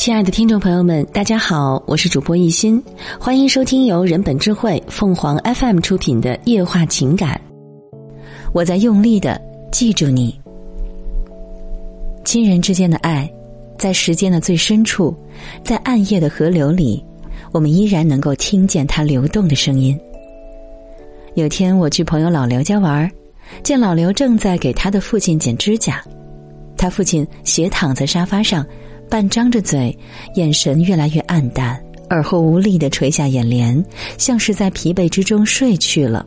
亲爱的听众朋友们，大家好，我是主播一心，欢迎收听由人本智慧凤凰 FM 出品的夜话情感。我在用力的记住你，亲人之间的爱，在时间的最深处，在暗夜的河流里，我们依然能够听见它流动的声音。有天我去朋友老刘家玩，见老刘正在给他的父亲剪指甲，他父亲斜躺在沙发上。半张着嘴，眼神越来越暗淡，耳后无力的垂下眼帘，像是在疲惫之中睡去了。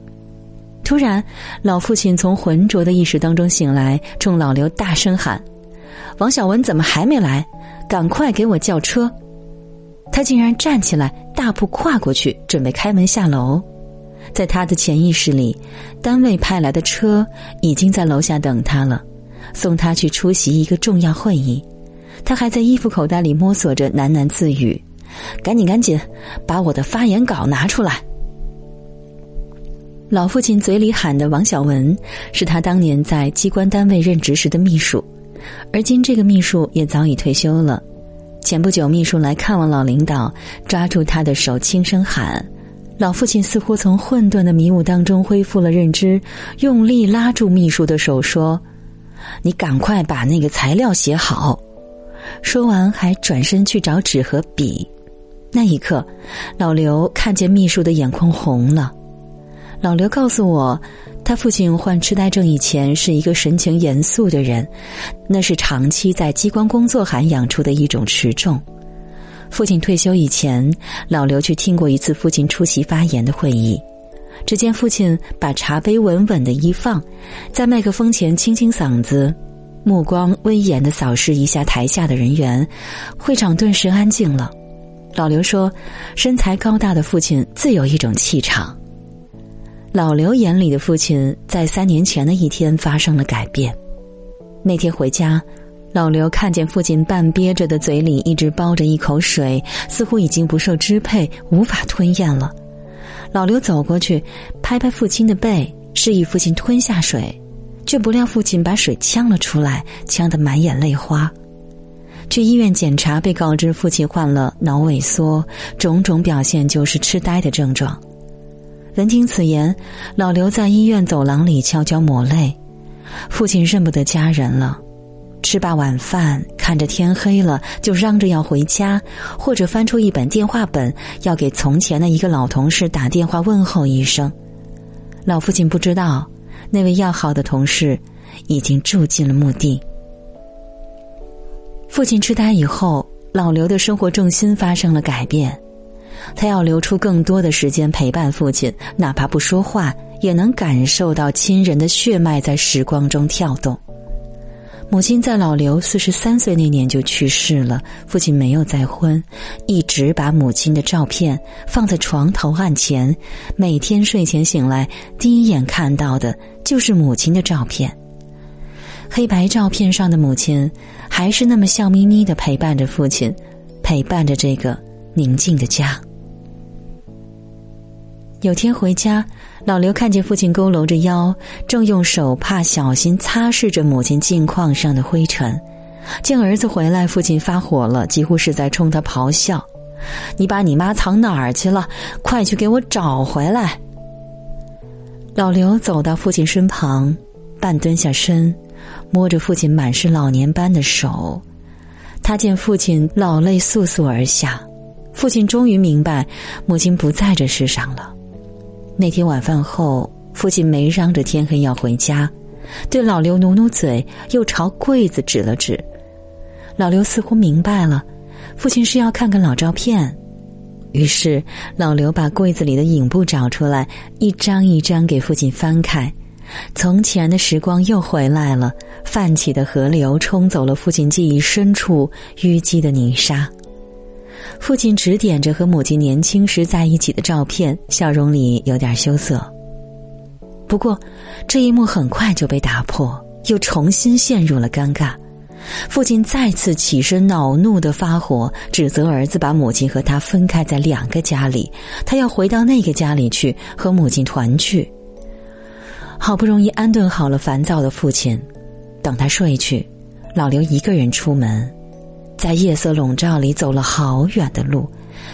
突然，老父亲从浑浊的意识当中醒来，冲老刘大声喊：“王小文怎么还没来？赶快给我叫车！”他竟然站起来，大步跨过去，准备开门下楼。在他的潜意识里，单位派来的车已经在楼下等他了，送他去出席一个重要会议。他还在衣服口袋里摸索着，喃喃自语：“赶紧赶紧，把我的发言稿拿出来。”老父亲嘴里喊的王小文，是他当年在机关单位任职时的秘书，而今这个秘书也早已退休了。前不久，秘书来看望老领导，抓住他的手轻声喊：“老父亲似乎从混沌的迷雾当中恢复了认知，用力拉住秘书的手说：‘你赶快把那个材料写好。’”说完，还转身去找纸和笔。那一刻，老刘看见秘书的眼眶红了。老刘告诉我，他父亲患痴呆症以前是一个神情严肃的人，那是长期在机关工作涵养出的一种持重。父亲退休以前，老刘去听过一次父亲出席发言的会议，只见父亲把茶杯稳稳的一放，在麦克风前清清嗓子。目光威严的扫视一下台下的人员，会场顿时安静了。老刘说：“身材高大的父亲自有一种气场。”老刘眼里的父亲，在三年前的一天发生了改变。那天回家，老刘看见父亲半憋着的嘴里一直包着一口水，似乎已经不受支配，无法吞咽了。老刘走过去，拍拍父亲的背，示意父亲吞下水。却不料父亲把水呛了出来，呛得满眼泪花。去医院检查，被告知父亲患了脑萎缩，种种表现就是痴呆的症状。闻听此言，老刘在医院走廊里悄悄抹泪。父亲认不得家人了，吃罢晚饭，看着天黑了，就嚷着要回家，或者翻出一本电话本，要给从前的一个老同事打电话问候一声。老父亲不知道。那位要好的同事已经住进了墓地。父亲痴呆以后，老刘的生活重心发生了改变，他要留出更多的时间陪伴父亲，哪怕不说话，也能感受到亲人的血脉在时光中跳动。母亲在老刘四十三岁那年就去世了，父亲没有再婚，一直把母亲的照片放在床头案前，每天睡前醒来，第一眼看到的就是母亲的照片。黑白照片上的母亲，还是那么笑眯眯的陪伴着父亲，陪伴着这个宁静的家。有天回家。老刘看见父亲佝偻着腰，正用手帕小心擦拭着母亲镜框上的灰尘。见儿子回来，父亲发火了，几乎是在冲他咆哮：“你把你妈藏哪儿去了？快去给我找回来！”老刘走到父亲身旁，半蹲下身，摸着父亲满是老年斑的手。他见父亲老泪簌簌而下，父亲终于明白，母亲不在这世上了。那天晚饭后，父亲没嚷着天黑要回家，对老刘努努嘴，又朝柜子指了指。老刘似乎明白了，父亲是要看看老照片，于是老刘把柜子里的影布找出来，一张一张给父亲翻开。从前的时光又回来了，泛起的河流冲走了父亲记忆深处淤积的泥沙。父亲指点着和母亲年轻时在一起的照片，笑容里有点羞涩。不过，这一幕很快就被打破，又重新陷入了尴尬。父亲再次起身，恼怒的发火，指责儿子把母亲和他分开在两个家里，他要回到那个家里去和母亲团聚。好不容易安顿好了烦躁的父亲，等他睡去，老刘一个人出门。在夜色笼罩里走了好远的路，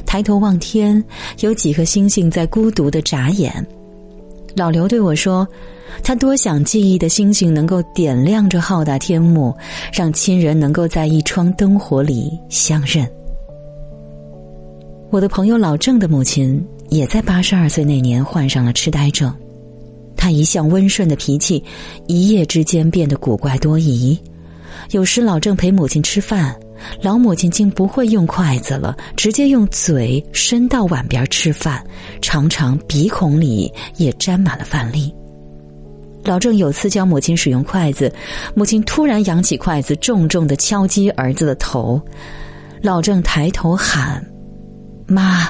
抬头望天，有几颗星星在孤独的眨眼。老刘对我说：“他多想记忆的星星能够点亮这浩大天幕，让亲人能够在一窗灯火里相认。”我的朋友老郑的母亲也在八十二岁那年患上了痴呆症，他一向温顺的脾气，一夜之间变得古怪多疑。有时老郑陪母亲吃饭，老母亲竟不会用筷子了，直接用嘴伸到碗边吃饭，常常鼻孔里也沾满了饭粒。老郑有次教母亲使用筷子，母亲突然扬起筷子，重重的敲击儿子的头。老郑抬头喊：“妈，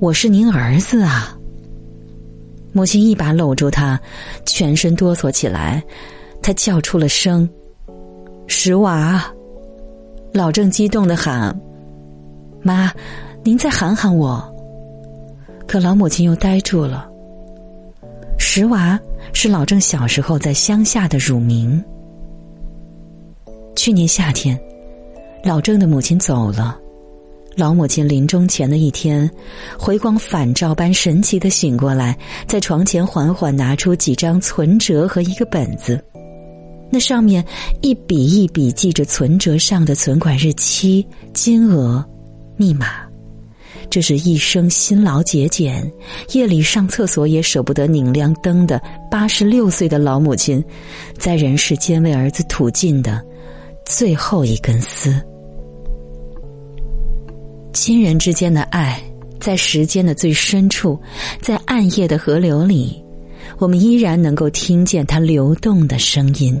我是您儿子啊！”母亲一把搂住他，全身哆嗦起来，他叫出了声。石娃，老郑激动的喊：“妈，您再喊喊我。”可老母亲又呆住了。石娃是老郑小时候在乡下的乳名。去年夏天，老郑的母亲走了，老母亲临终前的一天，回光返照般神奇的醒过来，在床前缓缓拿出几张存折和一个本子。那上面一笔一笔记着存折上的存款日期、金额、密码，这是一生辛劳节俭、夜里上厕所也舍不得拧亮灯的八十六岁的老母亲，在人世间为儿子吐尽的最后一根丝。亲人之间的爱，在时间的最深处，在暗夜的河流里，我们依然能够听见它流动的声音。